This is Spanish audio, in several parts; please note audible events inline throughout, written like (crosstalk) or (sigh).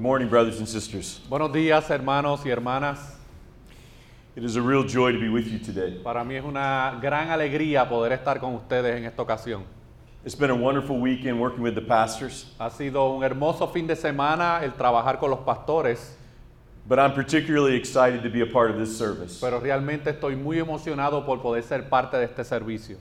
Good morning, brothers and sisters. Buenos días, hermanos y hermanas. It is a real joy to be with you today. Para mí es una gran alegría poder estar con ustedes en esta ocasión. It's been a wonderful weekend working with the pastors, Ha sido un hermoso fin de semana el trabajar con los pastores, but I'm particularly excited to be a part of this service. pero realmente estoy muy emocionado por poder ser parte de este servicio.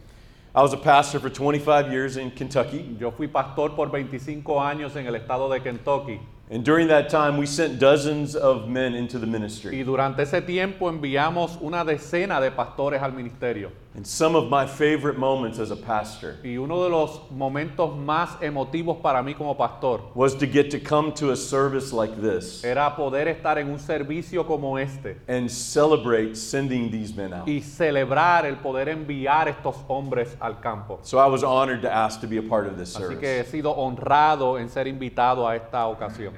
I was a pastor for 25 years in Kentucky, Yo fui pastor por 25 años en el estado de Kentucky and during that time, we sent dozens of men into the ministry. y durante ese tiempo enviamos una decena de pastores al ministerio. And some of my favorite moments as a pastor Y uno de los momentos más emotivos para mí como pastor was to get to come to a service like this era poder estar en un servicio como este and celebrate sending these men out. y celebrar el poder enviar estos hombres al campo. So I was honored to ask to be a part of this Así que he service. sido honrado en ser invitado a esta ocasión.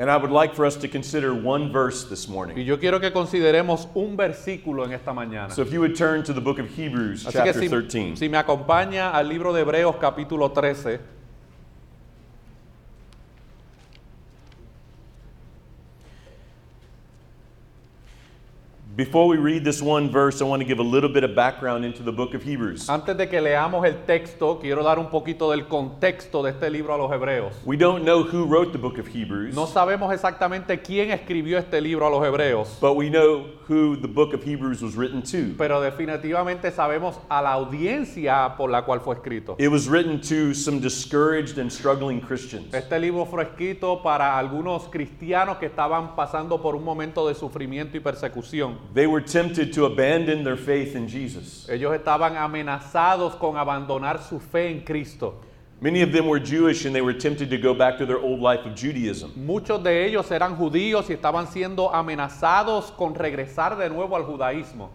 And I would like for us to consider one verse this Y morning. yo quiero que consideremos un versículo en esta mañana. So if you would turn to the book of Hebrews, Así que chapter si, 13. si me acompaña al libro de Hebreos capítulo 13, Before we read this one verse, I want to give a little bit of background into the book of Hebrews. antes de que leamos el texto, quiero dar un poquito del contexto de este libro a los hebreos. We don't know who wrote the book of Hebrews, No sabemos exactamente quién escribió este libro a los hebreos, but we know who the book of Hebrews was written to. pero definitivamente sabemos a la audiencia por la cual fue escrito. It was written to some discouraged and struggling Christians. Este libro fue escrito para algunos cristianos que estaban pasando por un momento de sufrimiento y persecución. They were tempted to abandon their faith in Jesus. Ellos estaban amenazados con abandonar su fe en Cristo. Many of them were Jewish and they were tempted to go back to their old life of Judaism. Muchos de ellos eran judíos y estaban siendo amenazados con regresar de nuevo al judaísmo.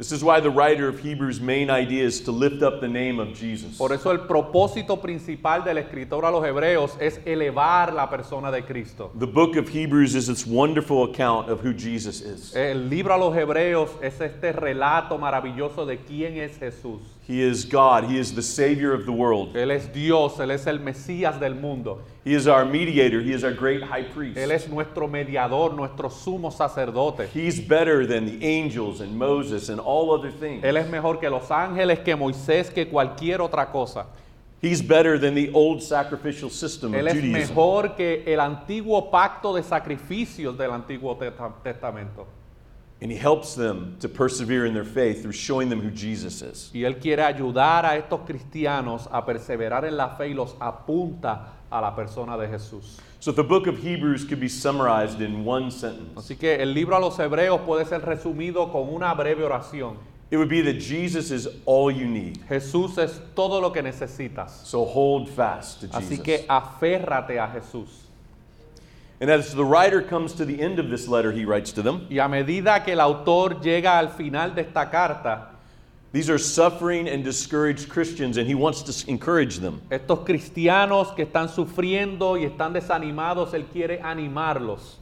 This is why the writer of Hebrews' main idea is to lift up the name of Jesus. Por eso el propósito principal del escritor a los hebreos es elevar la persona de Cristo. The book of Hebrews is its wonderful account of who Jesus is. El libro a los hebreos es este relato maravilloso de quién es Jesús. He is God, He is the Savior of the world. Él es Dios, Él es el Mesías del mundo. He is our mediator, He is our great high priest. Él es nuestro mediador, nuestro sumo sacerdote. He's better than the angels and Moses and all other things. Él es mejor que los ángeles, que Moisés, que cualquier otra cosa. He's better than the old sacrificial system of Él es mejor que el antiguo pacto de sacrificios del Antiguo Testamento. And He helps them to persevere in their faith through showing them who Jesus is. Y Él quiere ayudar a estos cristianos a perseverar en la fe y los apunta a la persona de Jesús. So the book of Hebrews could be summarized in one sentence. Así que el libro a los hebreos puede ser resumido con una breve oración. It would be that Jesus is all you need. Jesús es todo lo que necesitas. So hold fast to Así Jesus. que aférrate a Jesús. And as the writer comes to the end of this letter he writes to them, Y a medida que el autor llega al final de esta carta, these are suffering and discouraged Christians, and he wants to encourage them. estos cristianos que están sufriendo y están desanimados, Él quiere animarlos.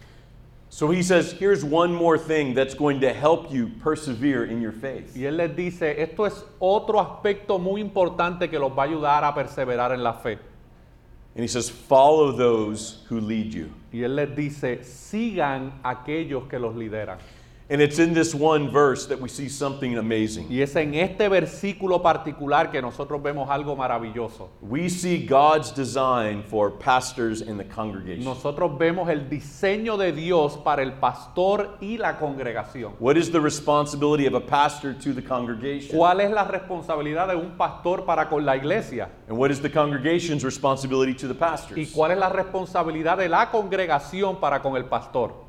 So he says, here's one more thing that's going to help you persevere in your faith. Y Él les dice, esto es otro aspecto muy importante que los va a ayudar a perseverar en la fe. And he says, follow those who lead you. Y Él les dice, sigan aquellos que los lideran. And it's in this one verse that we see something amazing. Y es en este versículo particular que nosotros vemos algo maravilloso. We see God's design for pastors in the congregation. Nosotros vemos el diseño de Dios para el pastor y la congregación. What is the responsibility of a pastor to the congregation? ¿Cuál es la responsabilidad de un pastor para con la iglesia? And what is the congregation's responsibility to the ¿Y pastors? cuál es la responsabilidad de la congregación para con el pastor?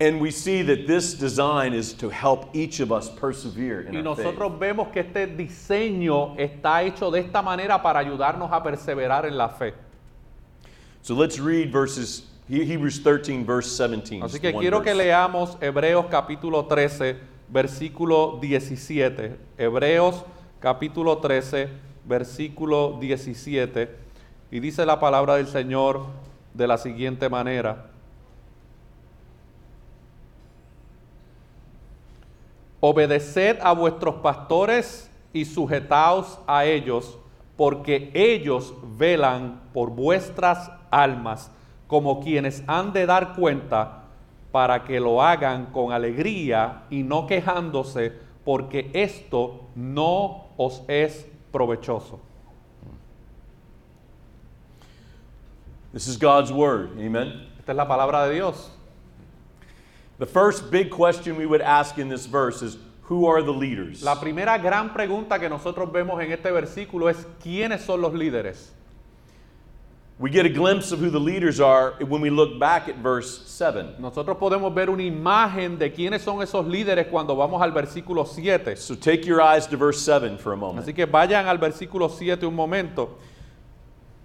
And we see that this design is to help each of us persevere in Y our faith. nosotros vemos que este diseño está hecho de esta manera para ayudarnos a perseverar en la fe. So let's read verses He- Hebrews 13 verse 17. Así que quiero que verse. leamos Hebreos capítulo 13, versículo 17. Hebreos capítulo 13, versículo 17. Y dice la palabra del Señor de la siguiente manera. Obedeced a vuestros pastores y sujetaos a ellos, porque ellos velan por vuestras almas, como quienes han de dar cuenta para que lo hagan con alegría y no quejándose, porque esto no os es provechoso. This is God's word. Amen. Esta es la palabra de Dios. The first big question we would ask in this verse is who are the leaders? La primera gran pregunta que nosotros vemos en este versículo es quiénes son los líderes. We get a glimpse of who the leaders are when we look back at verse 7. Nosotros podemos ver una imagen de quiénes son esos líderes cuando vamos al versículo 7. So take your eyes to verse 7 for a moment. Así que vayan al versículo 7 un momento.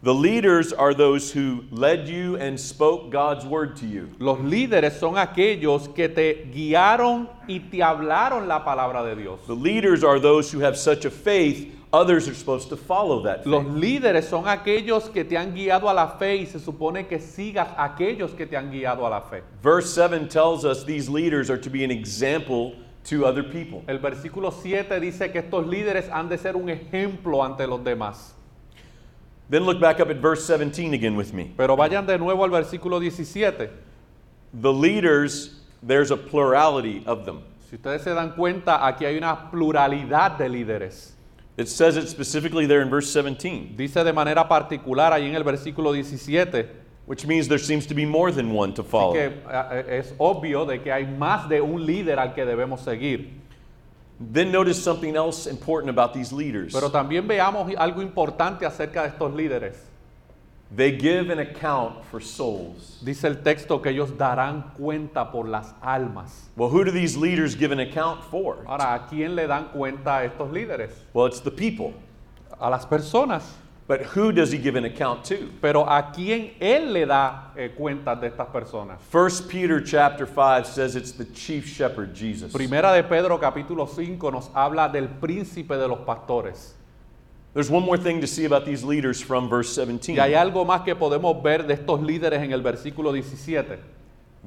The leaders are those who led you and spoke God's word to you. Los líderes son aquellos que te guiaron y te hablaron la palabra de Dios. The leaders are those who have such a faith, others are supposed to follow that Los faith. líderes son aquellos que te han guiado a la fe y se supone que sigas aquellos que te han guiado a la fe. Verse 7 tells us these leaders are to be an example to other people. El versículo 7 dice que estos líderes han de ser un ejemplo ante los demás. Then look back up at verse 17 again with me. Pero vayan de nuevo al versículo 17. The leaders, there's a plurality of them. Si ustedes se dan cuenta, aquí hay una pluralidad de líderes. It says it specifically there in verse 17, Dice de manera particular ahí en el versículo 17 which means there seems to be more than one to follow. que eh, es obvio de que hay más de un líder al que debemos seguir. Then notice something else important about these leaders. Pero también veamos algo importante acerca de estos líderes. They give an account for souls. Dice el texto que ellos darán cuenta por las almas. Well, who do these leaders give an account for? Ahora, ¿a quién le dan cuenta a estos líderes? Well, it's the people. A las personas. But who does he give an account to? Pero ¿a quién él le da eh, cuentas de estas personas? 1 Peter chapter 5 says it's the chief shepherd, Jesus. Primera de Pedro capítulo 5 nos habla del príncipe de los pastores. There's one more thing to see about these leaders from verse 17. Y hay algo más que podemos ver de estos líderes en el versículo 17.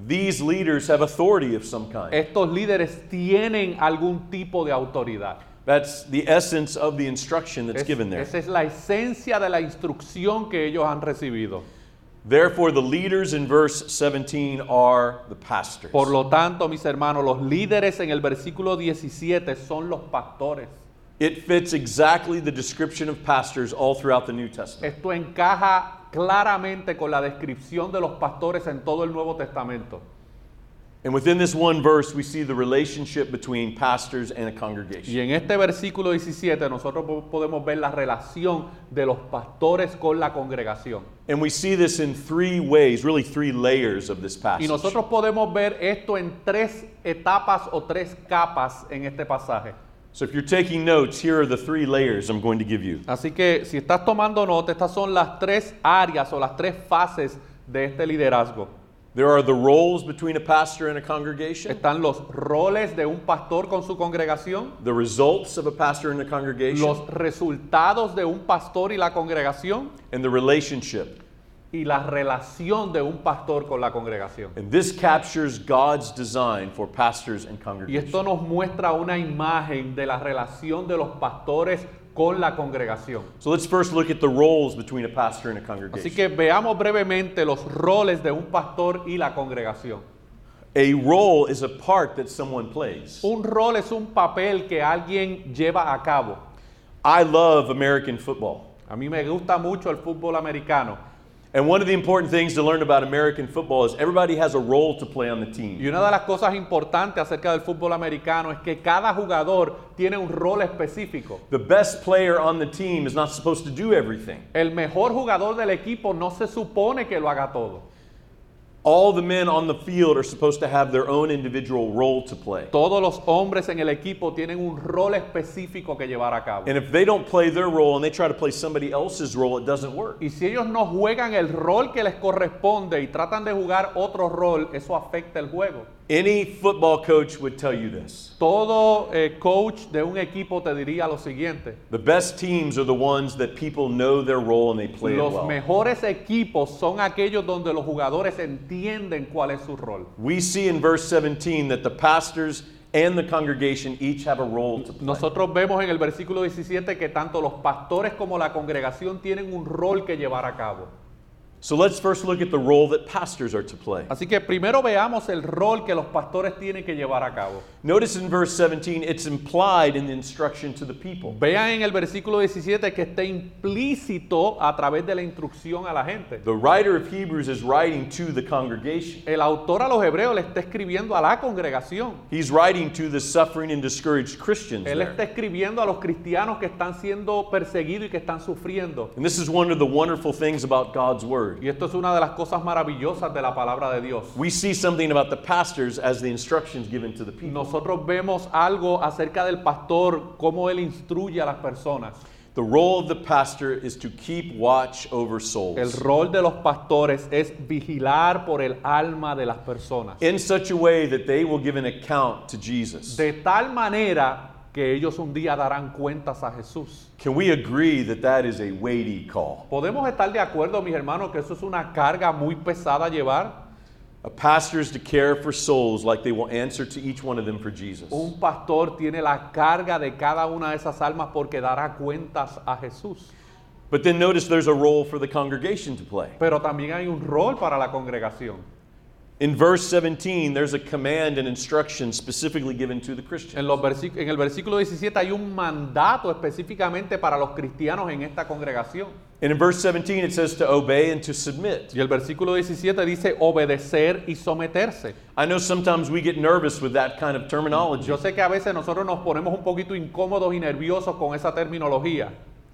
These leaders have authority of some kind. Estos líderes tienen algún tipo de autoridad. That's the essence of the instruction that's Es- given there. esa es la esencia de la instrucción que ellos han recibido. Therefore, the leaders in verse 17 are the pastors. Por lo tanto, mis hermanos, los líderes en el versículo 17 son los pastores. It fits exactly the description of pastors all throughout the New Testament. Esto encaja claramente con la descripción de los pastores en todo el Nuevo Testamento. And within this one verse, we see the relationship between pastors and a congregation. en este versículo 17 nosotros podemos ver la relación de los pastores con la congregación. And we see this in three ways, really three layers of this Y passage. nosotros podemos ver esto en tres etapas o tres capas en este pasaje. So if you're taking notes, here are the three layers I'm going to give you. Así que si estás tomando nota, estas son las tres áreas o las tres fases de este liderazgo. There are the roles between a pastor and a congregation, Están los roles de un pastor con su congregación, the results of a pastor and a congregation, los resultados de un pastor y la congregación and the relationship. y la relación de un pastor con la congregación. And this captures God's design for pastors and Y congregations. esto nos muestra una imagen de la relación de los pastores con la congregación. So let's first look at the roles between a pastor and a Así congregation. que veamos brevemente los roles de un pastor y la congregación. A role is a part that someone plays. Un rol es un papel que alguien lleva a cabo. I love American football. A mí me gusta mucho el fútbol americano. And one of the important things to learn about American football is everybody has a role to play on the team. Y una de las cosas importantes acerca del fútbol americano es que cada jugador tiene un rol específico. The best player on the team is not supposed to do everything. El mejor jugador del equipo no se supone que lo haga todo. All the men on the field are supposed to have their own individual role to play. Todos los hombres en el equipo tienen un rol específico que llevar a cabo. And if they don't play their role and they try to play somebody else's role, it doesn't work. Y si ellos no juegan el rol que les corresponde y tratan de jugar otro rol, eso afecta el juego. Any football coach would tell you this. Todo eh, coach de un equipo te diría lo siguiente. The best teams are the ones that people know their role and they play it Los well. mejores equipos son aquellos donde los jugadores entienden cuál es su rol. We see in verse 17 that the pastors and the congregation each have a role to play. Nosotros vemos en el versículo 17 que tanto los pastores como la congregación tienen un rol que llevar a cabo. So let's first look at the role that pastors are to play. Así que primero veamos el rol que los pastores tienen que llevar a cabo. Notice in verse 17, it's implied in the instruction to the people. Vean en el versículo 17 que está implícito a través de la instrucción a la gente. The writer of Hebrews is writing to the congregation. El autor a los hebreos le está escribiendo a la congregación. He's writing to the suffering and discouraged Christians. Él there. está escribiendo a los cristianos que están siendo perseguidos y que están sufriendo. And this is one of the wonderful things about God's word. Y esto es una de las cosas maravillosas de la palabra de Dios. We see something about the pastors as the instructions given to the people. Nosotros vemos algo acerca del pastor, cómo él instruye a las personas. The role of the pastor is to keep watch over El souls rol de los pastores es vigilar por el alma de las personas. in such a way that they will give an account to Jesus. De tal manera que ellos un día darán cuentas a Jesús. Can we agree that that is a weighty call? ¿Podemos estar de acuerdo, mis hermanos, que eso es una carga muy pesada a llevar? A pastor is to care for souls like they will answer to each one of them for Jesus. Un pastor tiene la carga de cada una de esas almas porque dará cuentas a Jesús. But then notice there's a role for the congregation to play. Pero también hay un rol para la congregación. In verse 17, there's a command and instruction specifically given to the En, Christians. los versíc- en el versículo 17 hay un mandato específicamente para los cristianos en esta congregación. And in verse 17, it says to obey and to submit. Y el versículo 17 dice obedecer y someterse. I know sometimes we get nervous with that kind of terminology. Yo sé que a veces nosotros nos ponemos un poquito incómodos y nerviosos con esa terminología,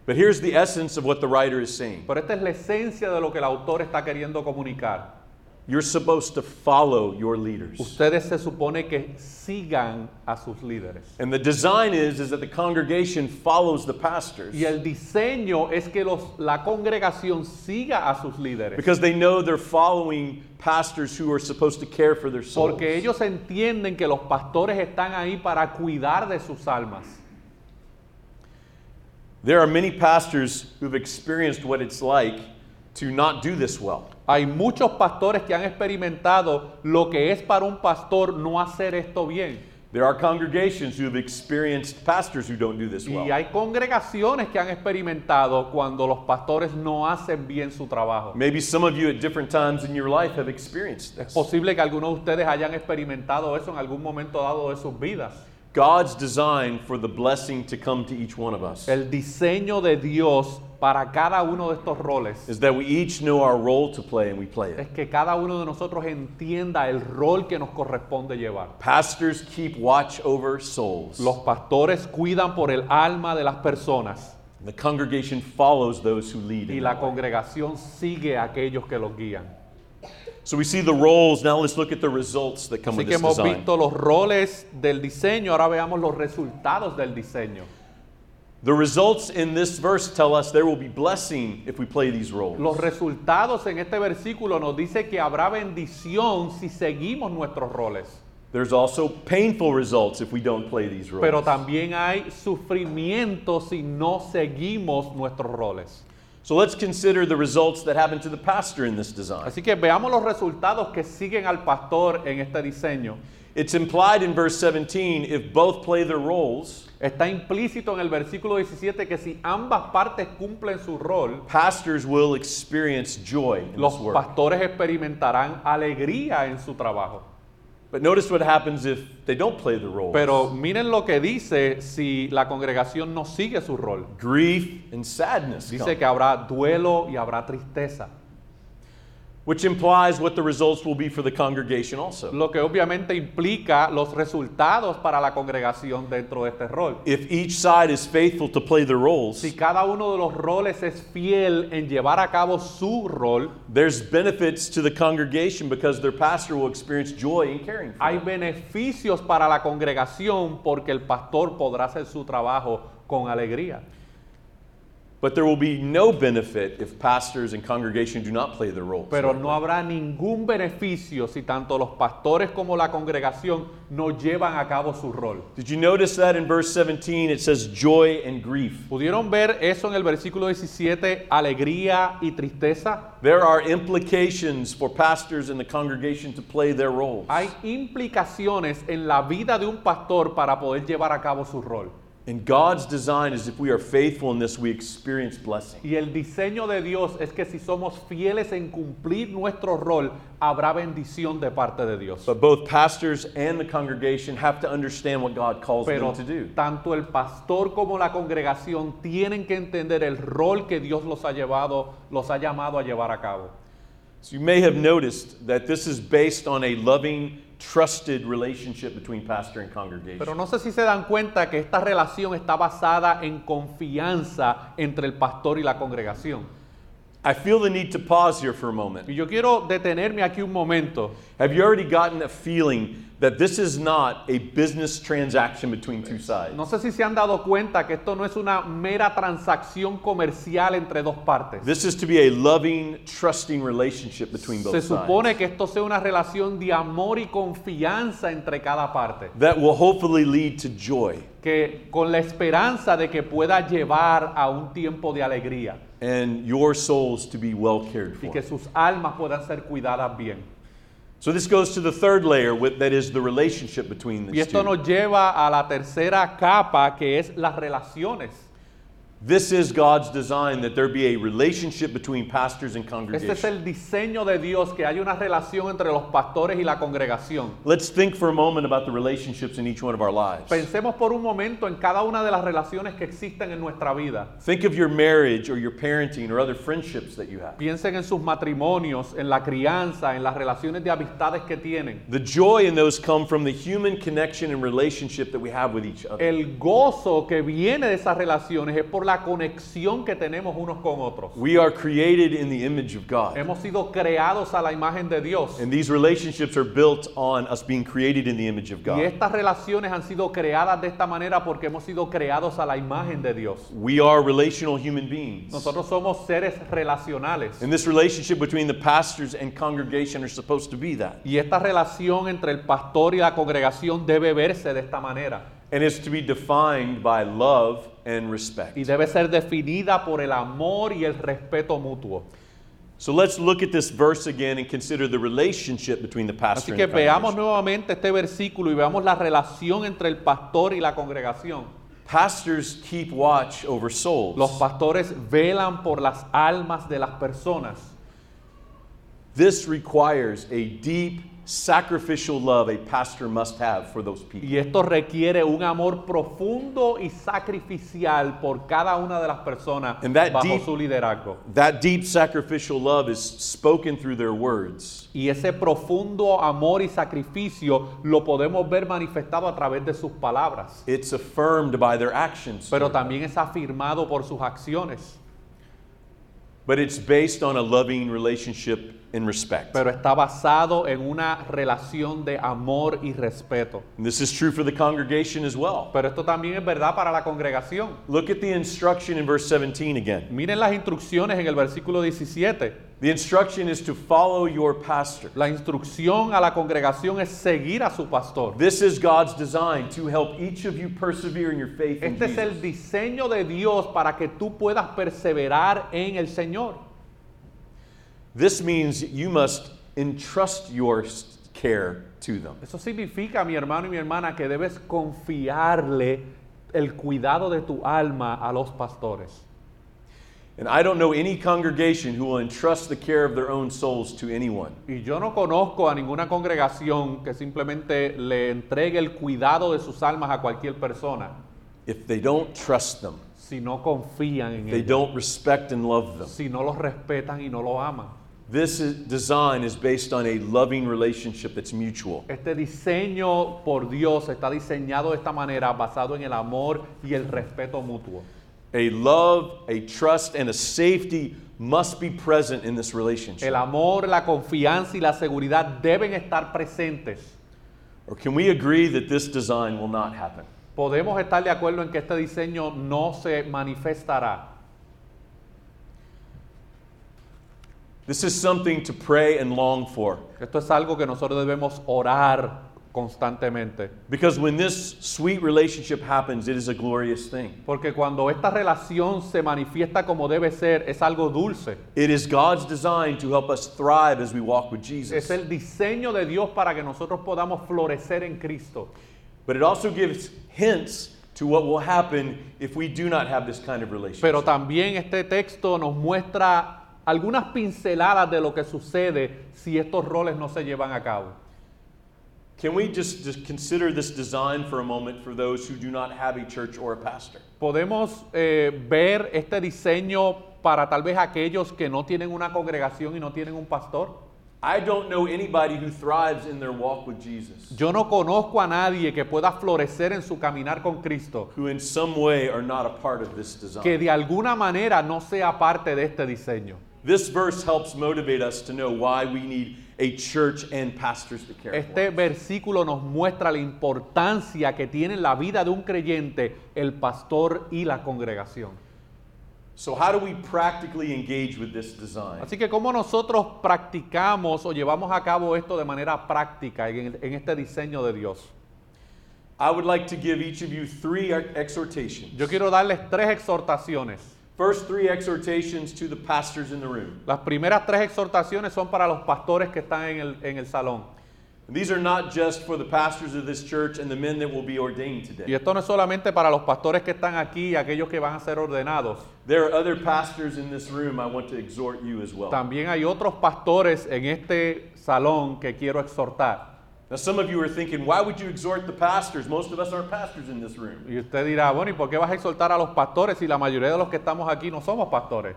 But here's the essence of what the writer is saying pero esta es la esencia de lo que el autor está queriendo comunicar. You're supposed to follow your leaders. Ustedes se supone que sigan a sus líderes. And the design is, is that the congregation follows the pastors Y el diseño es que los, la congregación siga a sus líderes. because they know they're following pastors who are supposed to care for their souls. Porque ellos entienden que los pastores están ahí para cuidar de sus almas. There are many pastors who've experienced what it's like to not do this well. Hay muchos pastores que han experimentado lo que es para un pastor no hacer esto bien. There are congregations who have experienced pastors who don't do this well. Y hay congregaciones que han experimentado cuando los pastores no hacen bien su trabajo. Maybe some of you at different times in your life have experienced Es this. posible que algunos de ustedes hayan experimentado eso en algún momento dado de sus vidas. God's design for the blessing to come to each one of us El diseño de Dios para cada uno de estos roles is that we each know our role to play and we play it. es que cada uno de nosotros entienda el rol que nos corresponde llevar. Pastors keep watch over souls. Los pastores cuidan por el alma de las personas The congregation follows those who lead. y in la that way. congregación sigue a aquellos que los guían. So we see the roles. Now let's look at the results that come Así with que this hemos design. visto los roles del diseño, ahora veamos los resultados del diseño. The results in this verse tell us there will be blessing if we play these roles. Los resultados en este versículo nos dice que habrá bendición si seguimos nuestros roles. There's also painful results if we don't play these roles. Pero también hay sufrimiento si no seguimos nuestros roles. So let's consider the results that happen to the pastor in this design. Así que veamos los resultados que siguen al pastor en este diseño. It's implied in verse 17 if both play their roles, Está implícito en el versículo 17 que si ambas partes cumplen su rol, pastors will experience joy in los this work. pastores experimentarán alegría en su trabajo. But notice what happens if they don't play the roles. Pero miren lo que dice si la congregación no sigue su rol. Grief and sadness come, Dice que habrá duelo y habrá tristeza. Which implies what the results will be for the congregation also. Lo que obviamente implica los resultados para la congregación dentro de este rol. If each side is faithful to play their roles, Si cada uno de los roles es fiel en llevar a cabo su rol, there's benefits to the congregation because their pastor will experience joy in caring for hay them. beneficios para la congregación porque el pastor podrá hacer su trabajo con alegría. But there will be no benefit if pastors and congregation do not play their roles. Pero no habrá ningún beneficio si tanto los pastores como la congregación no llevan a cabo su rol. Did you notice that in verse 17 it says joy and grief? ¿Pudieron ver eso en el versículo 17, alegría y tristeza? There are implications for pastors and the congregation to play their roles. Hay implicaciones en la vida de un pastor para poder llevar a cabo su rol. And God's design is if we are faithful in this, we experience blessing. Y el diseño de Dios es que si somos fieles en cumplir nuestro rol, habrá bendición de parte de Dios. But both pastors and the congregation have to understand what God calls Pero them to do. tanto el pastor como la congregación tienen que entender el rol que Dios los ha llevado, los ha llamado a llevar a cabo. So you may have noticed that this is based on a loving, trusted relationship between pastor and congregation. Pero no sé si se dan cuenta que esta relación está basada en confianza entre el pastor y la congregación. I feel the need to pause here for a moment. Y yo quiero detenerme aquí un momento. Have you already gotten a feeling that this is not a business transaction between two eh, sides? No sé si se han dado cuenta que esto no es una mera transacción comercial entre dos partes. This is to be a loving, trusting relationship between both Se sides. supone que esto sea una relación de amor y confianza entre cada parte. That will hopefully lead to joy Que con la esperanza de que pueda llevar a un tiempo de alegría and your souls to be well cared for. y que sus almas puedan ser cuidadas bien. So this goes to the third layer, with, that is the relationship between Y these esto two. nos lleva a la tercera capa que es las relaciones. This is God's design that there be a relationship between pastors and Este es congregation. el diseño de Dios, que haya una relación entre los pastores y la congregación. Let's think for a moment about the relationships in each one of our lives. Pensemos por un momento en cada una de las relaciones que existen en nuestra vida. Think of your marriage or your parenting or other friendships that you have. Piensen en sus matrimonios, en la crianza, en las relaciones de amistades que tienen. The joy in those come from the human connection and relationship that we have with each other. El gozo que viene de esas relaciones es por la conexión que tenemos unos con otros. We are created in the image of God. Hemos sido creados a la imagen de Dios. And these relationships are built on us being created in the image of Y God. estas relaciones han sido creadas de esta manera porque hemos sido creados a la imagen de Dios. We are relational human beings. Nosotros somos seres relacionales. And this relationship between the pastors and congregation are supposed to be that. Y esta relación entre el pastor y la congregación debe verse de esta manera. And it's to be defined by love and respect. Y debe ser definida por el amor y el respeto mutuo. So let's look at this verse again and consider the relationship between the pastor Así que and the veamos congregation. nuevamente este versículo y veamos la relación entre el pastor y la congregación. Pastors keep watch over souls. Los pastores velan por las almas de las personas. This requires a deep sacrificial love a pastor must have for those people. Y esto requiere un amor profundo y sacrificial por cada una de las personas And that bajo deep- su liderazgo. That deep sacrificial love is spoken through their words. Y ese profundo amor y sacrificio lo podemos ver manifestado a través de sus palabras, It's affirmed by their actions. pero también es afirmado por sus acciones. But it's based on a loving relationship and respect. Pero está basado en una relación de amor y respeto. And this is true for the congregation as well. Pero esto también es verdad para la congregación. Look at the instruction in verse 17 again. Miren las instrucciones en el versículo 17. The instruction is to follow your pastor. La instrucción a la congregación es seguir a su pastor. This is God's design to help each of you persevere in your faith in Este es el Jesus. diseño de Dios para que tú puedas perseverar en el Señor. This means you must entrust your s- care to them. Eso significa, mi hermano y mi hermana, que debes confiarle el cuidado de tu alma a los pastores. And I don't know any congregation who will entrust the care of their own souls to anyone. Y yo no conozco a ninguna congregación que simplemente le entregue el cuidado de sus almas a cualquier persona if they don't trust them, si no confían en they ellos, don't respect and love them. si no los respetan y no los aman. This is, design is based on a loving relationship that's mutual. Este diseño por Dios está diseñado de esta manera, basado en el amor y el respeto mutuo. A love, a trust, and a safety must be present in this relationship. El amor, la confianza y la seguridad deben estar presentes. Or can we agree that this design will not happen? Podemos estar de acuerdo en que este diseño no se manifestará. This is something to pray and long for. Esto es algo que nosotros debemos orar constantemente. Because when this sweet relationship happens, it is a glorious thing. Porque cuando esta relación se manifiesta como debe ser, es algo dulce. It is God's design to help us thrive as we walk with Jesus. Es el diseño de Dios para que nosotros podamos florecer en Cristo. But it also gives hints to what will happen if we do not have this kind of relationship. Pero también este texto nos muestra algunas pinceladas de lo que sucede si estos roles no se llevan a cabo. Can we just, just consider this design for a moment for those who do not have a church or a pastor? Podemos eh, ver este diseño para tal vez aquellos que no tienen una congregación y no tienen un pastor. I don't know anybody who thrives in their walk with Jesus Yo no conozco a nadie que pueda florecer en su caminar con Cristo, who in some way are not a part of this design. que de alguna manera no sea parte de este diseño. This verse helps motivate us to know why we need a church and pastors to care Este for. versículo nos muestra la importancia que tiene en la vida de un creyente el pastor y la congregación. So how do we practically engage with this design? Así que cómo nosotros practicamos o llevamos a cabo esto de manera práctica en, en este diseño de Dios. I would like to give each of you three ex- exhortations. Yo quiero darles tres exhortaciones. First three exhortations to the pastors in the room. Las primeras tres exhortaciones son para los pastores que están en el, en el salón. And these are not just for the pastors of this church and the men that will be ordained Y today. esto no es solamente para los pastores que están aquí y aquellos que van a ser ordenados. There are other pastors in this room I want to exhort you as well. También hay otros pastores en este salón que quiero exhortar. Now, some of you are thinking, why would you exhort the pastors? Most of us aren't pastors in this room. Y usted dirá, bueno, ¿y por qué vas a exhortar a los pastores si la mayoría de los que estamos aquí no somos pastores?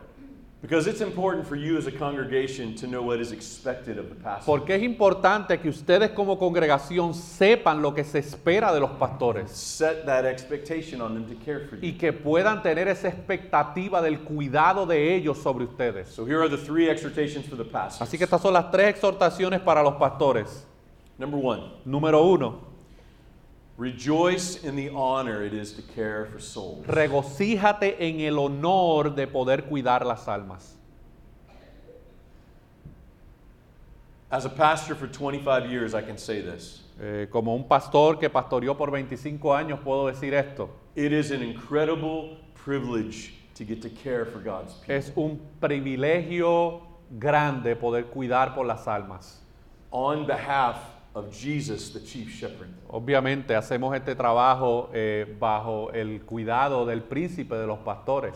Because it's important for you as a congregation to know what is expected of the pastor. Porque es importante que ustedes como congregación sepan lo que se espera de los pastores Set that expectation on them to care for y you. que puedan tener esa expectativa del cuidado de ellos sobre ustedes. So here are the three exhortations for the pastors. Así que estas son las tres exhortaciones para los pastores. Number one, Número uno, rejoice in the honor it is to care for souls. regocíjate en el honor de poder cuidar las almas. As a pastor for 25 years, I can say this. Eh, como un pastor que pastoreó por 25 años, puedo decir esto. It is an incredible privilege to get to care for God's people. Es un privilegio grande poder cuidar por las almas. On behalf of Jesus, the chief shepherd. Obviamente hacemos este trabajo eh, bajo el cuidado del príncipe de los pastores.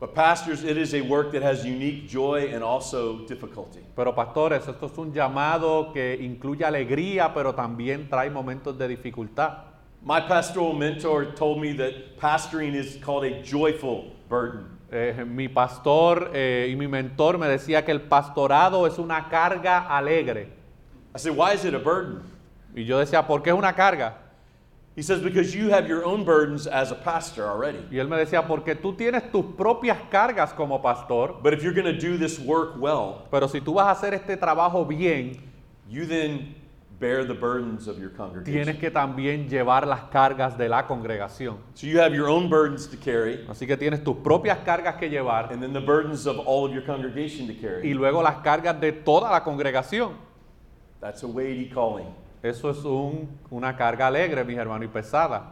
But pastors, it is a work that has unique joy and also difficulty. Pero pastores, esto es un llamado que incluye alegría, pero también trae momentos de dificultad. My pastoral mentor told me that pastoring is called a joyful burden. Eh, mi pastor eh, y mi mentor me decía que el pastorado es una carga alegre. I said, Why is it a burden? Y yo decía, ¿por qué es una carga? He says, Because you have your own burdens as a pastor already. Y él me decía, porque tú tienes tus propias cargas como pastor, But if you're going to do this work well, pero si tú vas a hacer este trabajo bien, you then bear the burdens of your tienes congregation. que también llevar las cargas de la congregación. So you have your own burdens to carry, Así que tienes tus propias cargas que llevar and then the burdens of all of your congregation to y carry. luego las cargas de toda la congregación. That's a weighty calling. Eso es un- una carga alegre, mis hermanos, y pesada.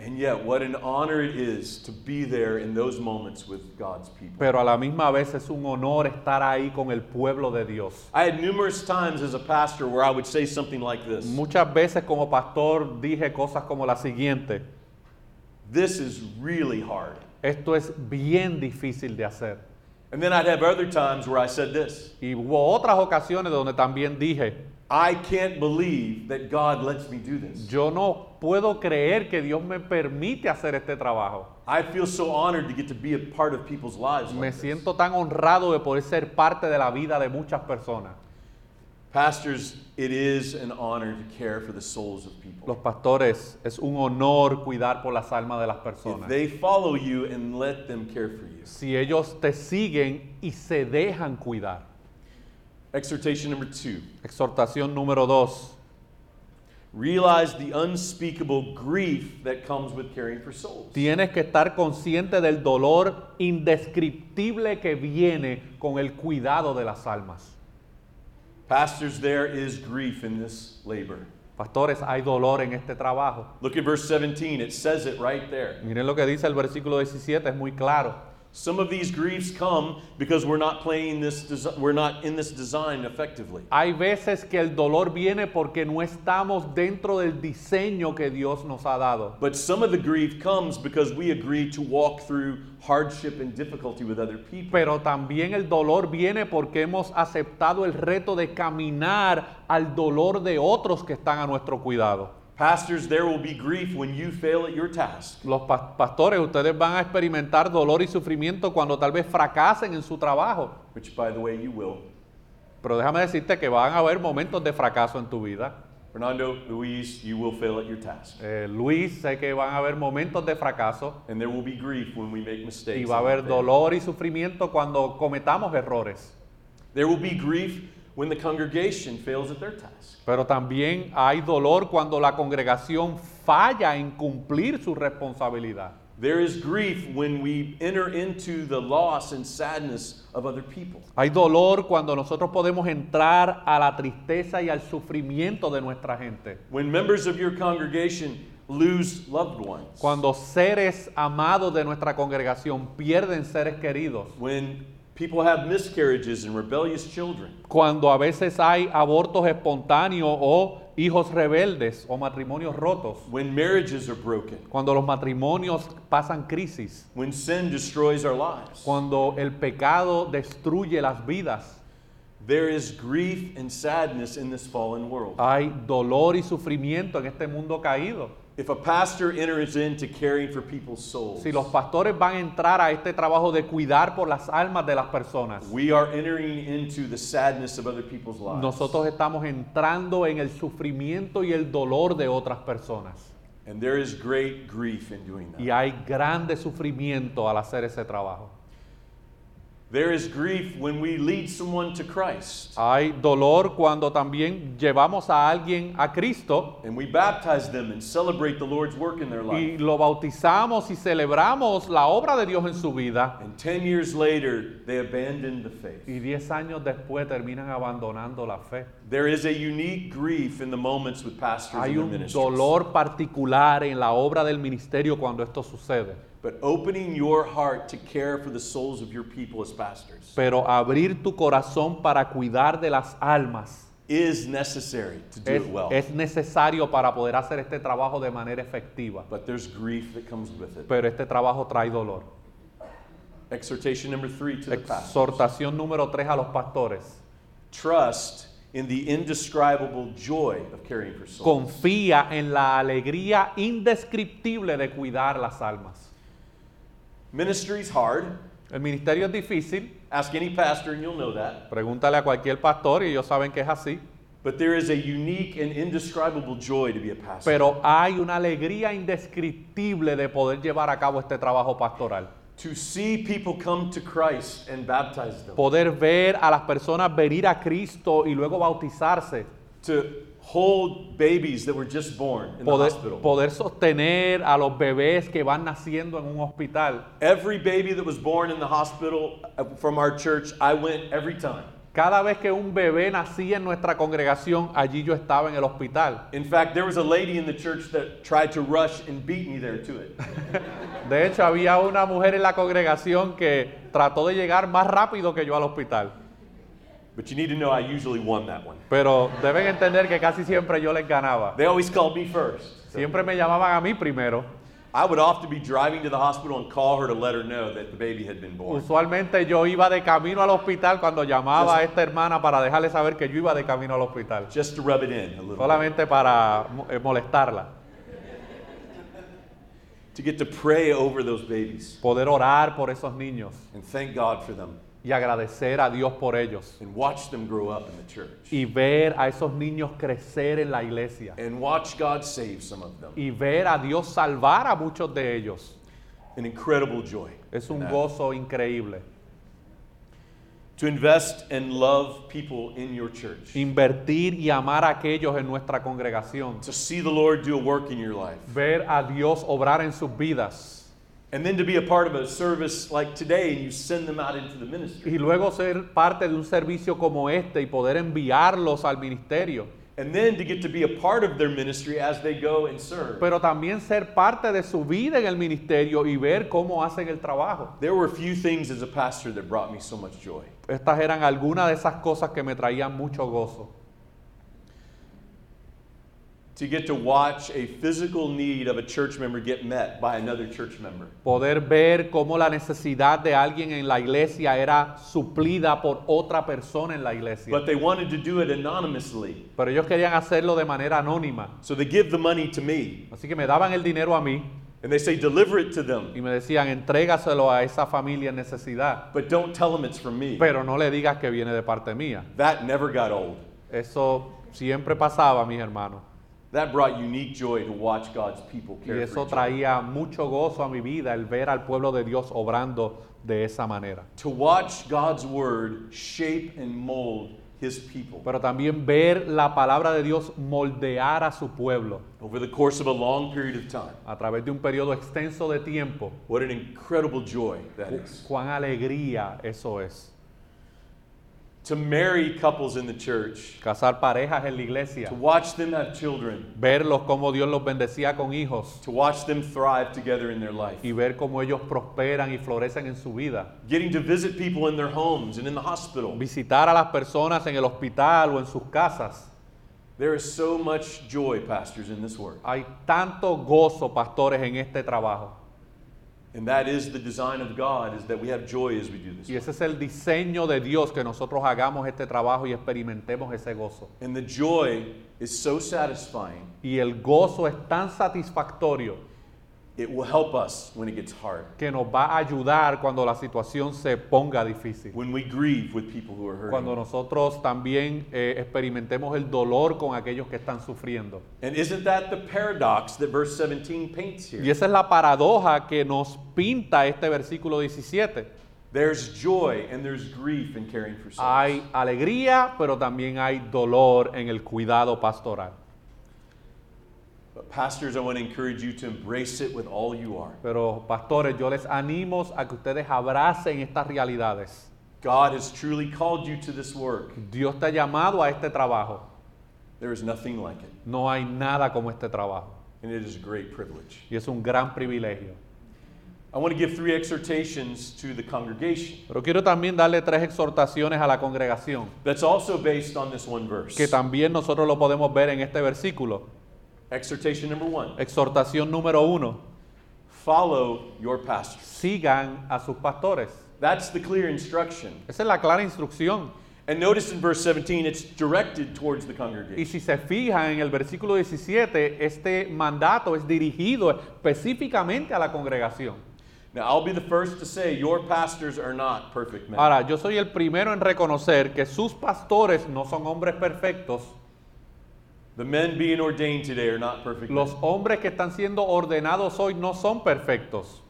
And yet, what an honor it is to be there in those moments with God's people. Pero a la misma vez es un honor estar ahí con el pueblo de Dios. I had numerous times as a pastor where I would say something like this Muchas veces como pastor dije cosas como la siguiente. This is really hard. Esto es bien difícil de hacer. And then I'd have other times where I said this Y hubo otras ocasiones donde también dije, I can't believe that God lets me do this. yo no puedo creer que Dios me permite hacer este trabajo. I feel so honored to get to be a part of people's lives. Me Like this. siento tan honrado de poder ser parte de la vida de muchas personas. Pastors, it is an honor to care for the souls of people. Los pastores, es un honor cuidar por las almas de las If personas. they follow you and let them care for you. Si ellos te siguen y se dejan cuidar. Exhortation number two Exhortación número dos. realize the unspeakable grief that comes with caring for souls. Tienes que estar consciente del dolor indescriptible que viene con el cuidado de las almas. Pastors, there is grief in this labor. Pastores, hay dolor en este trabajo. Look at verse 17. It says it right there. Miren lo que dice el versículo 17, es muy claro. Some of these griefs come because we're not playing this, desi- we're not in this design effectively. Hay veces que el dolor viene porque no estamos dentro del diseño que Dios nos ha dado. But some of the grief comes because we agree to walk through hardship and difficulty with other people. Pero también el dolor viene porque hemos aceptado el reto de caminar al dolor de otros que están a nuestro cuidado. Pastors, there will be grief when you fail at your task. Los pa- pastores, ustedes van a experimentar dolor y sufrimiento cuando tal vez fracasen en su trabajo. Which, by the way, you will. Pero déjame decirte que van a haber momentos de fracaso en tu vida. Fernando, Luis, you will fail at your task. Eh, Luis, sé que van a haber momentos de fracaso And there will be grief when we make mistakes. y va a haber dolor y sufrimiento cuando cometamos errores. There will be grief when the congregation fails at their task. Pero también hay dolor cuando la congregación falla en cumplir su responsabilidad. There is grief when we enter into the loss and sadness of other people. Hay dolor cuando nosotros podemos entrar a la tristeza y al sufrimiento de nuestra gente. When members of your congregation lose loved ones. Cuando seres amados de nuestra congregación pierden seres queridos. When people have miscarriages and rebellious children. Cuando a veces hay abortos espontáneos o hijos rebeldes o matrimonios rotos. When marriages are broken. Cuando los matrimonios pasan crisis. When sin destroys our lives. Cuando el pecado destruye las vidas. There is grief and sadness in this fallen world. Hay dolor y sufrimiento en este mundo caído. If a pastor enters into caring for people's souls, Si los pastores van a entrar a este trabajo de cuidar por las almas de las personas, we are entering into the sadness of other people's lives. nosotros estamos entrando en el sufrimiento y el dolor de otras personas. And there is great grief in doing that. Y hay grande sufrimiento al hacer ese trabajo. There is grief when we lead someone to Christ Hay dolor cuando también llevamos a alguien a Cristo and we baptize them and celebrate the Lord's work in their life. y lo bautizamos y celebramos la obra de Dios en su vida. And 10 years later, they abandon the faith. Y diez años después terminan abandonando la fe. There is a unique grief in the moments with pastors Hay and their un ministries. dolor particular en la obra del ministerio cuando esto sucede. But opening your heart to care for the souls of your people as pastors Pero abrir tu corazón para cuidar de las almas is necessary to do es, it well. es necesario para poder hacer este trabajo de manera efectiva. But there's grief that comes with it. Pero este trabajo trae dolor. Exhortation number three to the pastors. Exhortación número tres a los pastores. Trust in the indescribable joy of caring for souls. Confía en la alegría indescriptible de cuidar las almas. Ministry's hard. El ministerio es difícil. Ask any pastor and you'll know that. Pregúntale a cualquier pastor y ellos saben que es así. But there is a unique and indescribable joy to be a pastor. Pero hay una alegría indescriptible de poder llevar a cabo este trabajo pastoral. to see people come to Christ and baptize them. Poder ver a las personas venir a Cristo y luego bautizarse. To hold babies that were just born in the Poder, hospital. poder sostener a los bebés que van naciendo en un hospital. Every baby that was born in the hospital uh, from our church, I went every time. Cada vez que un bebé nacía en nuestra congregación, allí yo estaba en el hospital. In fact, there was a lady in the church that tried to rush and beat me there to it. (laughs) De hecho, había una mujer en la congregación que trató de llegar más rápido que yo al hospital. But you need to know I usually won that one. Pero deben entender que casi siempre yo les ganaba. They always called me first. So Siempre me llamaban a mí primero. I would often be driving to the hospital and call her to let her know that the baby had been born. Usualmente yo iba de camino al hospital cuando llamaba a esta hermana para dejarle saber que yo iba de camino al hospital. Just to rub it in a little bit. Solamente para eh, molestarla. To get to pray over those babies Poder orar por esos niños and thank God for them y agradecer a Dios por ellos. and watch them grow up in the church. Y ver a esos niños crecer en la iglesia. And watch God save some of them. Y ver a Dios salvar a muchos de ellos. An incredible joy. Es un gozo increíble. To invest and love people in your church. Invertir y amar a aquellos en nuestra congregación. To see the Lord do a work in your life. Ver a Dios obrar en sus vidas. And then to be a part of a service like today and you send them out into the ministry. Y luego ser parte de un servicio como este y poder enviarlos al ministerio. and then to get to be a part of their ministry as they go and serve. pero también ser parte de su vida en el ministerio y ver cómo hacen el trabajo. There were few things as a pastor that brought me so much joy. Estas eran algunas de esas cosas que me traían mucho gozo. To get to watch a physical need of a church member get met by another church member. Poder ver cómo la necesidad de alguien en la iglesia era suplida por otra persona en la iglesia. But they wanted to do it anonymously. Pero ellos querían hacerlo de manera anónima. So they give the money to me Así que me daban el dinero a mí and they say, deliver it to them, y me decían, entrégaselo a esa familia en necesidad. but don't tell them it's from me. Pero no le digas que viene de parte mía. That never got old. Eso siempre pasaba, mis hermanos. That brought unique joy to watch God's people Y care eso each other. traía mucho gozo a mi vida, el ver al pueblo de Dios obrando de esa manera. To watch God's word shape and mold his people Pero también ver la palabra de Dios moldear a su pueblo over the course of a long period of time. a través de un periodo extenso de tiempo. What an incredible joy that is. Cuán alegría eso es. To marry couples in the church, Casar parejas en la iglesia, to watch them have children, verlos cómo Dios los bendecía con hijos to watch them thrive together in their life, y ver cómo ellos prosperan y florecen en su vida. getting to visit people in their homes and in the hospital. Visitar a las personas en el hospital o en sus casas. There is so much joy, pastors, in this work. Hay tanto gozo, pastores, en este trabajo. And that is the design of God, is that we have joy as we do this. Y ese es el diseño de Dios, que nosotros hagamos este trabajo y experimentemos ese gozo. And the joy is so satisfying, Y el gozo es tan satisfactorio it will help us when it gets hard. que nos va a ayudar cuando la situación se ponga difícil. When we grieve with people who are Cuando hurting. nosotros también eh, experimentemos el dolor con aquellos que están sufriendo. And isn't that the paradox that verse 17 paints Y here? esa es la paradoja que nos pinta este versículo 17. There's joy and there's grief in caring for souls. Hay alegría, pero también hay dolor en el cuidado pastoral. Pero pastores, yo les animo a que ustedes abracen estas realidades. God has truly called you to this work. Dios te ha llamado a este trabajo. There is nothing like it, No hay nada como este trabajo. and it is a great privilege. Y es un gran privilegio. I want to give three exhortations to the congregation. Pero quiero también darle tres exhortaciones a la congregación, That's also based on this one verse. que también nosotros lo podemos ver en este versículo. Exhortation number one Exhortación número uno, follow your pastors. sigan a sus pastores. That's the clear instruction. Esa es la clara instrucción. And notice in verse 17, it's directed towards the Y congregation. si se fijan en el versículo 17, este mandato es dirigido específicamente a la congregación. Now, I'll be the first to say your pastors are not perfect men. Ahora, yo soy el primero en reconocer que sus pastores no son hombres perfectos. The men being ordained today are not perfect Los men, hombres que están siendo ordenados hoy no son perfectos,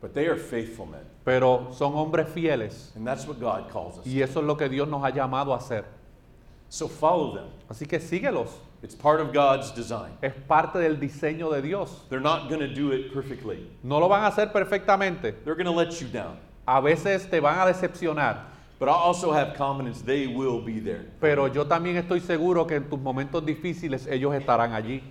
but they are faithful men. pero son hombres fieles. And that's what God calls us. Y eso es lo que Dios nos ha llamado a hacer. So follow them. Así que síguelos. It's part of God's design. Es parte del diseño de Dios. They're not going to do it perfectly. No lo van a hacer perfectamente. They're going to let you down. A veces te van a decepcionar. But I also have confidence they will be there. Pero yo también estoy seguro que en tus momentos difíciles ellos estarán allí.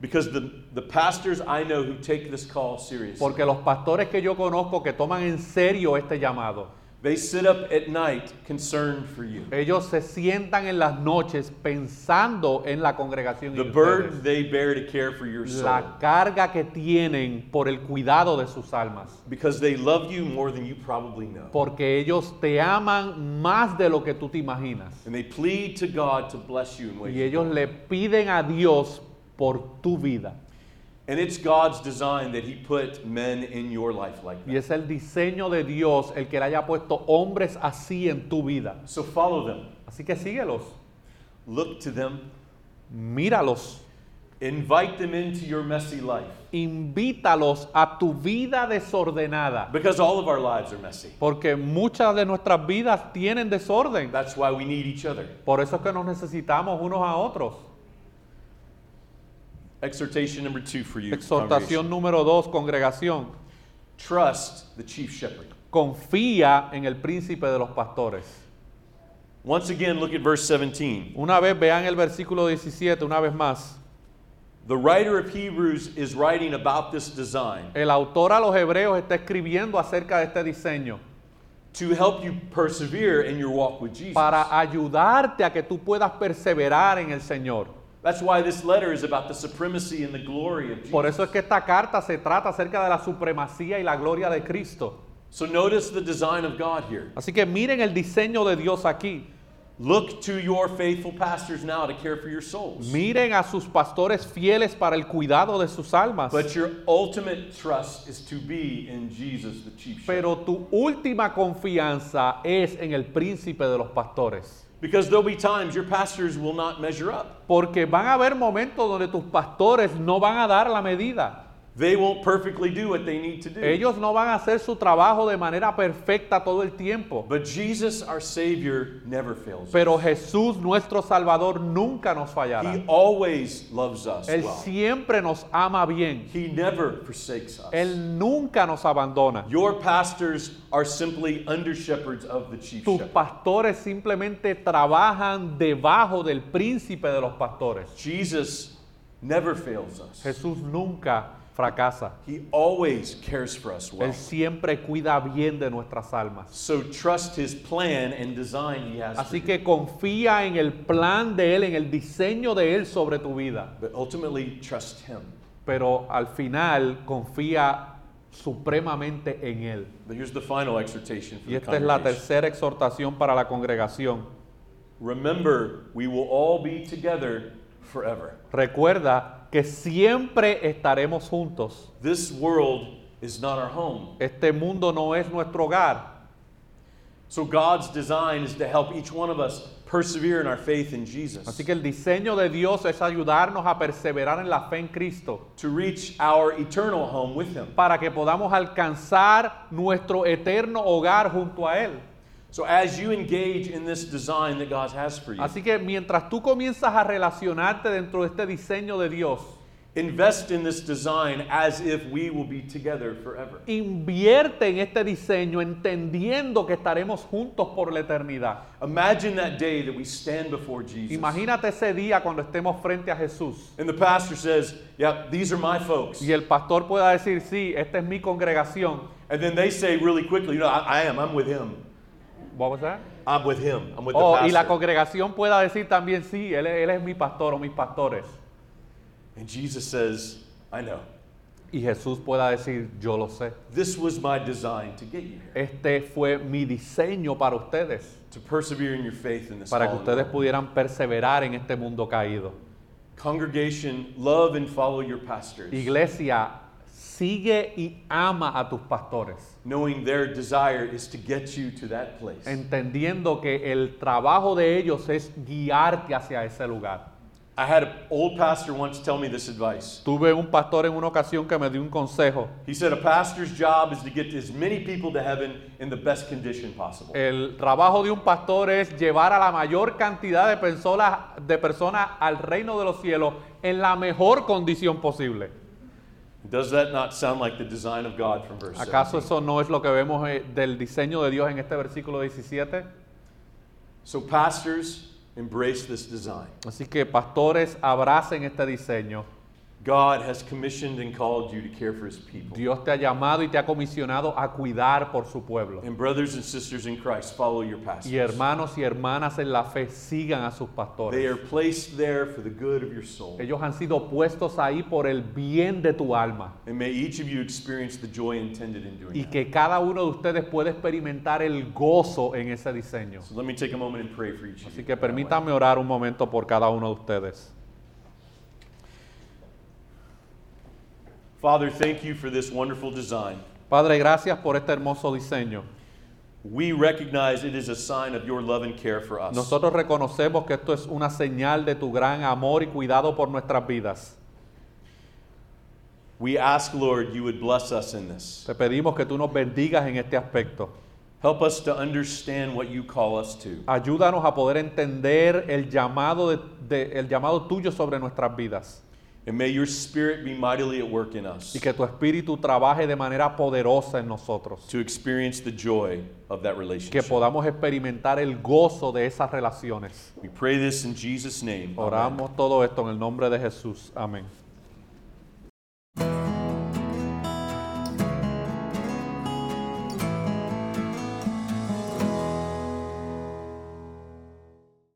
Because the, the pastors I know who take this call seriously, Porque los pastores que yo conozco que toman en serio este llamado, they sit up at night concerned for you. ellos se sientan en las noches pensando en la congregación y The en burden ustedes. they bear to care for your soul. la carga que tienen por el cuidado de sus almas. Because they love you more than you probably know. Porque ellos te aman más de lo que tú te imaginas. And they plead to God to bless you in ways. Y ellos le piden a Dios por tu vida. And it's God's design that He put men in your life like that. Y es el diseño de Dios el que le haya puesto hombres así en tu vida. So follow them, Así que síguelos, look to them, míralos, invite them into your messy life. invítalos a tu vida desordenada. Because all of our lives are messy. Porque muchas de nuestras vidas tienen desorden. That's why we need each other. Por eso es que nos necesitamos unos a otros. Exhortation number two for you. Exhortación número dos, congregación. Trust the chief shepherd. Confía en el príncipe de los pastores. Once again, look at verse 17. Una vez vean el versículo 17, una vez más. The writer of Hebrews is writing about this design El autor a los hebreos está escribiendo acerca de este diseño to help you persevere in your walk with Jesus. para ayudarte a que tú puedas perseverar en el Señor. That's why this letter is about the supremacy and the glory of Jesus. Por eso es que esta carta se trata acerca de la supremacía y la gloria de Cristo. So notice the design of God here. Así que miren el diseño de Dios aquí. Look to your faithful pastors now to care for your souls. Miren a sus pastores fieles para el cuidado de sus almas. But your ultimate trust is to be in Jesus, the chief shepherd. Pero tu última confianza es en el príncipe de los pastores. Because there'll be times your pastors will not measure up. Porque van a haber momentos donde tus pastores no van a dar la medida. They won't perfectly do what they need to do. Ellos no van a hacer su trabajo de manera perfecta todo el tiempo. But Jesus, our Savior, never fails. Pero Jesús, nuestro Salvador, nunca nos fallará. He always loves us Él well. siempre nos ama bien. He never forsakes us. Él nunca nos abandona. Your pastors are simply under shepherds of the chief Tus shepherd. pastores simplemente trabajan debajo del príncipe de los pastores. Jesus never fails us. Jesús nunca fracasa. He always cares for us well. Él siempre cuida bien de nuestras almas. So trust his plan and design he has Así que confía en el plan de Él, en el diseño de Él sobre tu vida. But ultimately, trust him. Pero al final confía supremamente en Él. But here's the final exhortation for Y the esta es la tercera exhortación para la congregación. Remember, we will all be together forever. Recuerda que siempre estaremos juntos. This world is not our home. Este mundo no es nuestro hogar. So God's design is to help each one of us persevere in our faith in Jesus, Así que el diseño de Dios es ayudarnos a perseverar en la fe en Cristo to reach our eternal home with him. para que podamos alcanzar nuestro eterno hogar junto a Él. So as you engage in this design that God has for you, Así que mientras tú comienzas a relacionarte dentro de este diseño de Dios, invest in this design as if we will be together forever. invierte en este diseño entendiendo que estaremos juntos por la eternidad. Imagine that day that we stand before Jesus. Imagínate ese día cuando estemos frente a Jesús And the pastor says, Yeah, these are my folks. y el pastor pueda decir, sí, esta es mi congregación. And then they say really quickly, You know, I, I am, I'm with him. What was that? I'm with him. I'm with Oh, the y la pastor. congregación pueda decir también, sí, él, él es mi pastor o mis pastores. And Jesus says, I know. Y Jesús pueda decir, yo lo sé. This was my design to get you here, Este fue mi diseño para ustedes, to persevere in your faith in this para que ustedes world. pudieran perseverar en este mundo caído. Congregation, love and follow your pastors, Iglesia, sigue y ama a tus pastores, knowing their desire is to get you to that place. entendiendo que el trabajo de ellos es guiarte hacia ese lugar. I had an old pastor once tell me this advice. Tuve un pastor en una ocasión que me dio un consejo. He said, A pastor's job is to get as many people to heaven in the best condition possible. El trabajo de un pastor es llevar a la mayor cantidad de personas, de personas al reino de los cielos en la mejor condición posible. Does that not sound like the design of God from verse ¿Acaso eso no es lo que vemos eh, del diseño de Dios en este versículo 17? So, pastors, embrace this design. Así que pastores, abracen este diseño. God has commissioned and called you to care for his people. Dios te ha llamado y te ha comisionado a cuidar por su pueblo. And brothers and sisters in Christ, follow your Y hermanos y hermanas en la fe sigan a sus They pastores. are placed there for the good of your soul. Ellos han sido puestos ahí por el bien de tu alma. And may each of you experience the joy intended in doing Y that. que cada uno de ustedes pueda experimentar el gozo en ese diseño. So let me take a moment and pray for each of Así you. que permítanme orar un momento por cada uno de ustedes. Father, thank you for this wonderful design. Padre, gracias por este hermoso diseño. We recognize it is a sign of your love and care for us. Nosotros reconocemos que esto es una señal de tu gran amor y cuidado por nuestras vidas. We ask, Lord, you would bless us in this. Te pedimos que tú nos bendigas en este aspecto. Help us to understand what you call us to. Ayúdanos a poder entender el llamado, de- de- el llamado tuyo sobre nuestras vidas. And may your spirit be mightily at work in us y que tu espíritu trabaje de manera poderosa en nosotros. to experience the joy of that Que relationship. podamos experimentar el gozo de esas relaciones. We pray this in Jesus' name. Amen. Oramos todo esto en el nombre de Jesús. Amén.